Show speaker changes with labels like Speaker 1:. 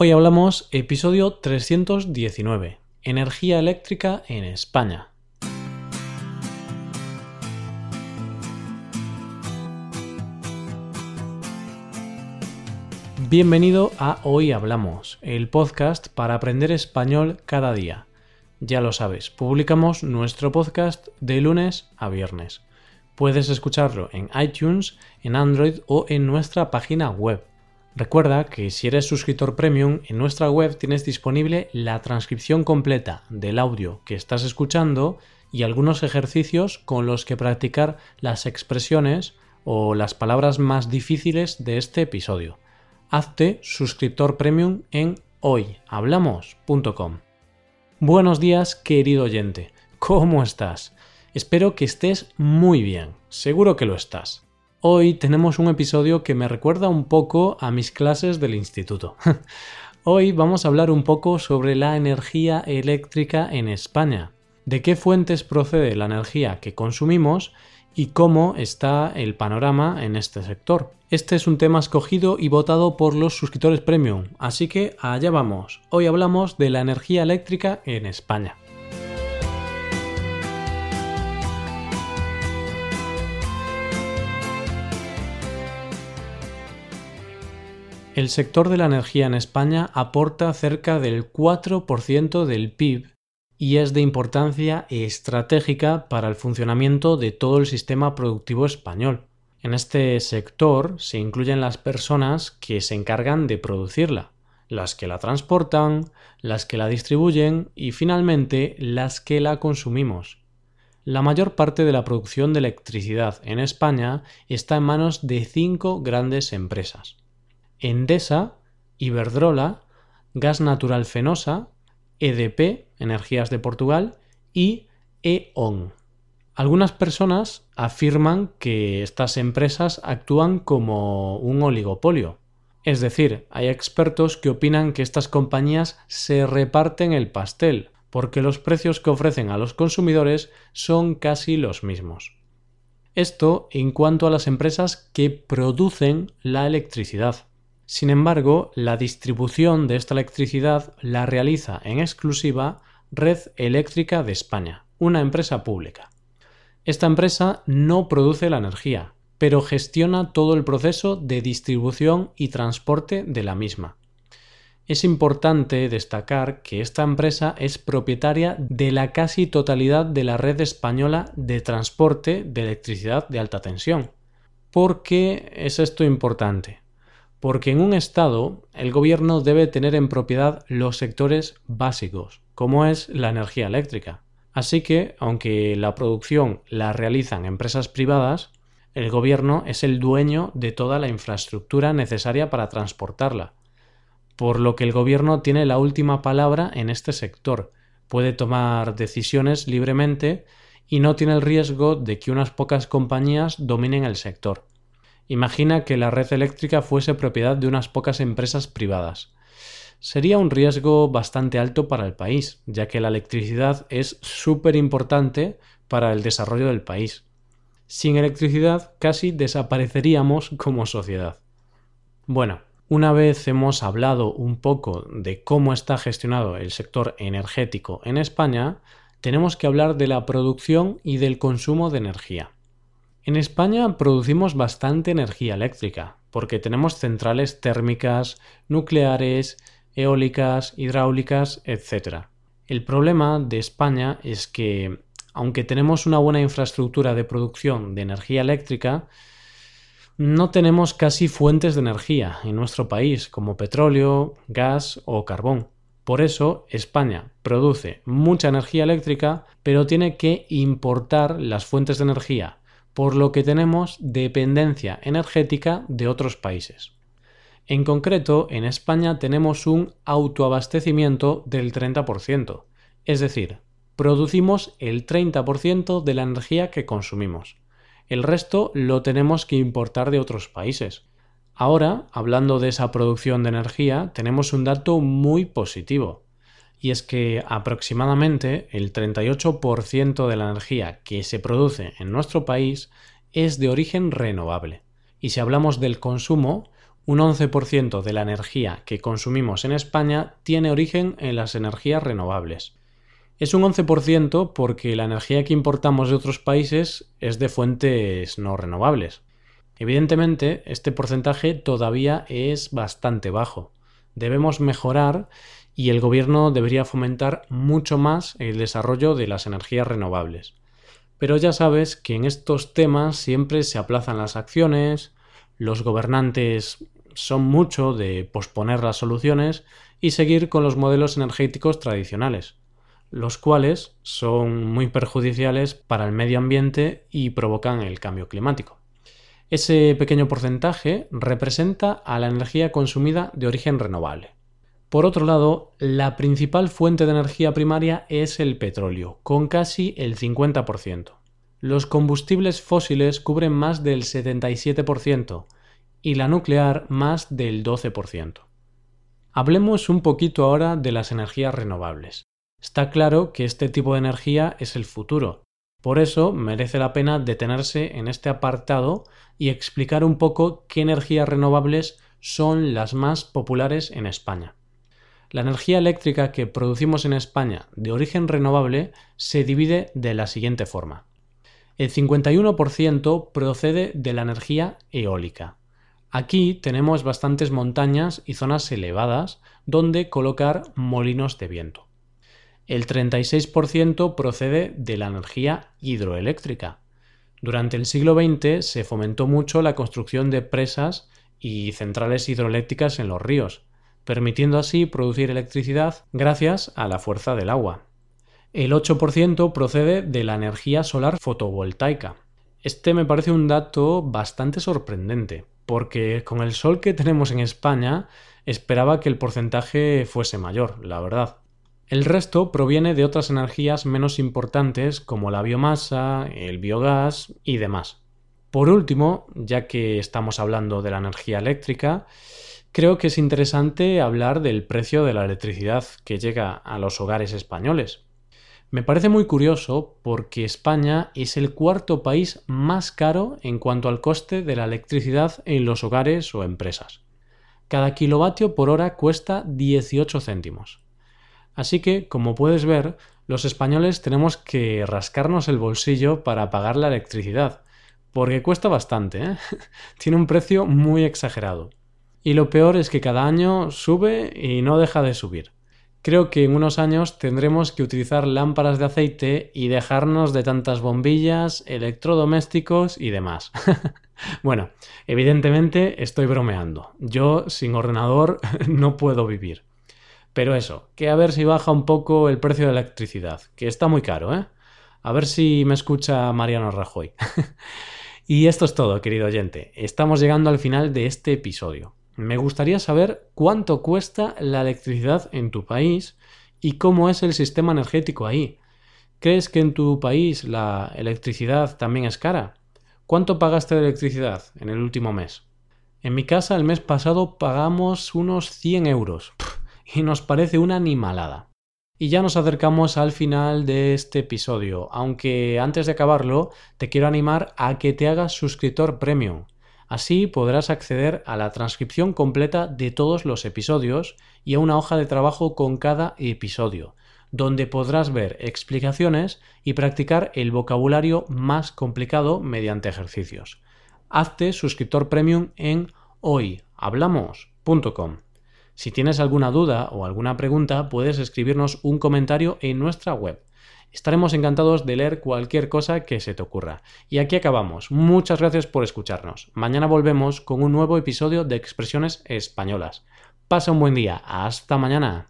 Speaker 1: Hoy hablamos episodio 319, Energía eléctrica en España. Bienvenido a Hoy Hablamos, el podcast para aprender español cada día. Ya lo sabes, publicamos nuestro podcast de lunes a viernes. Puedes escucharlo en iTunes, en Android o en nuestra página web Recuerda que si eres suscriptor premium, en nuestra web tienes disponible la transcripción completa del audio que estás escuchando y algunos ejercicios con los que practicar las expresiones o las palabras más difíciles de este episodio. Hazte suscriptor premium en hoyhablamos.com. Buenos días, querido oyente. ¿Cómo estás? Espero que estés muy bien. Seguro que lo estás. Hoy tenemos un episodio que me recuerda un poco a mis clases del instituto. Hoy vamos a hablar un poco sobre la energía eléctrica en España, de qué fuentes procede la energía que consumimos y cómo está el panorama en este sector. Este es un tema escogido y votado por los suscriptores premium, así que allá vamos. Hoy hablamos de la energía eléctrica en España. El sector de la energía en España aporta cerca del 4% del PIB y es de importancia estratégica para el funcionamiento de todo el sistema productivo español. En este sector se incluyen las personas que se encargan de producirla, las que la transportan, las que la distribuyen y finalmente las que la consumimos. La mayor parte de la producción de electricidad en España está en manos de cinco grandes empresas. Endesa, Iberdrola, Gas Natural Fenosa, EDP, Energías de Portugal, y E.ON. Algunas personas afirman que estas empresas actúan como un oligopolio. Es decir, hay expertos que opinan que estas compañías se reparten el pastel, porque los precios que ofrecen a los consumidores son casi los mismos. Esto en cuanto a las empresas que producen la electricidad. Sin embargo, la distribución de esta electricidad la realiza en exclusiva Red Eléctrica de España, una empresa pública. Esta empresa no produce la energía, pero gestiona todo el proceso de distribución y transporte de la misma. Es importante destacar que esta empresa es propietaria de la casi totalidad de la red española de transporte de electricidad de alta tensión. ¿Por qué es esto importante? Porque en un Estado el gobierno debe tener en propiedad los sectores básicos, como es la energía eléctrica. Así que, aunque la producción la realizan empresas privadas, el gobierno es el dueño de toda la infraestructura necesaria para transportarla. Por lo que el gobierno tiene la última palabra en este sector, puede tomar decisiones libremente y no tiene el riesgo de que unas pocas compañías dominen el sector. Imagina que la red eléctrica fuese propiedad de unas pocas empresas privadas. Sería un riesgo bastante alto para el país, ya que la electricidad es súper importante para el desarrollo del país. Sin electricidad casi desapareceríamos como sociedad. Bueno, una vez hemos hablado un poco de cómo está gestionado el sector energético en España, tenemos que hablar de la producción y del consumo de energía. En España producimos bastante energía eléctrica, porque tenemos centrales térmicas, nucleares, eólicas, hidráulicas, etc. El problema de España es que, aunque tenemos una buena infraestructura de producción de energía eléctrica, no tenemos casi fuentes de energía en nuestro país, como petróleo, gas o carbón. Por eso, España produce mucha energía eléctrica, pero tiene que importar las fuentes de energía por lo que tenemos dependencia energética de otros países. En concreto, en España tenemos un autoabastecimiento del 30%, es decir, producimos el 30% de la energía que consumimos. El resto lo tenemos que importar de otros países. Ahora, hablando de esa producción de energía, tenemos un dato muy positivo y es que aproximadamente el 38% de la energía que se produce en nuestro país es de origen renovable. Y si hablamos del consumo, un 11% de la energía que consumimos en España tiene origen en las energías renovables. Es un 11% porque la energía que importamos de otros países es de fuentes no renovables. Evidentemente, este porcentaje todavía es bastante bajo. Debemos mejorar y el gobierno debería fomentar mucho más el desarrollo de las energías renovables. Pero ya sabes que en estos temas siempre se aplazan las acciones, los gobernantes son mucho de posponer las soluciones y seguir con los modelos energéticos tradicionales, los cuales son muy perjudiciales para el medio ambiente y provocan el cambio climático. Ese pequeño porcentaje representa a la energía consumida de origen renovable. Por otro lado, la principal fuente de energía primaria es el petróleo, con casi el 50%. Los combustibles fósiles cubren más del 77% y la nuclear más del 12%. Hablemos un poquito ahora de las energías renovables. Está claro que este tipo de energía es el futuro, por eso merece la pena detenerse en este apartado y explicar un poco qué energías renovables son las más populares en España. La energía eléctrica que producimos en España de origen renovable se divide de la siguiente forma. El 51% procede de la energía eólica. Aquí tenemos bastantes montañas y zonas elevadas donde colocar molinos de viento. El 36% procede de la energía hidroeléctrica. Durante el siglo XX se fomentó mucho la construcción de presas y centrales hidroeléctricas en los ríos, permitiendo así producir electricidad gracias a la fuerza del agua. El 8% procede de la energía solar fotovoltaica. Este me parece un dato bastante sorprendente, porque con el sol que tenemos en España esperaba que el porcentaje fuese mayor, la verdad. El resto proviene de otras energías menos importantes como la biomasa, el biogás y demás. Por último, ya que estamos hablando de la energía eléctrica, creo que es interesante hablar del precio de la electricidad que llega a los hogares españoles. Me parece muy curioso porque España es el cuarto país más caro en cuanto al coste de la electricidad en los hogares o empresas. Cada kilovatio por hora cuesta 18 céntimos. Así que, como puedes ver, los españoles tenemos que rascarnos el bolsillo para pagar la electricidad, porque cuesta bastante, ¿eh? tiene un precio muy exagerado. Y lo peor es que cada año sube y no deja de subir. Creo que en unos años tendremos que utilizar lámparas de aceite y dejarnos de tantas bombillas, electrodomésticos y demás. bueno, evidentemente estoy bromeando. Yo sin ordenador no puedo vivir. Pero eso, que a ver si baja un poco el precio de la electricidad, que está muy caro, ¿eh? A ver si me escucha Mariano Rajoy. y esto es todo, querido oyente. Estamos llegando al final de este episodio. Me gustaría saber cuánto cuesta la electricidad en tu país y cómo es el sistema energético ahí. ¿Crees que en tu país la electricidad también es cara? ¿Cuánto pagaste de electricidad en el último mes? En mi casa el mes pasado pagamos unos 100 euros y nos parece una animalada. Y ya nos acercamos al final de este episodio, aunque antes de acabarlo te quiero animar a que te hagas suscriptor premium. Así podrás acceder a la transcripción completa de todos los episodios y a una hoja de trabajo con cada episodio, donde podrás ver explicaciones y practicar el vocabulario más complicado mediante ejercicios. Hazte suscriptor premium en hoyhablamos.com. Si tienes alguna duda o alguna pregunta, puedes escribirnos un comentario en nuestra web. Estaremos encantados de leer cualquier cosa que se te ocurra. Y aquí acabamos. Muchas gracias por escucharnos. Mañana volvemos con un nuevo episodio de Expresiones Españolas. Pasa un buen día. Hasta mañana.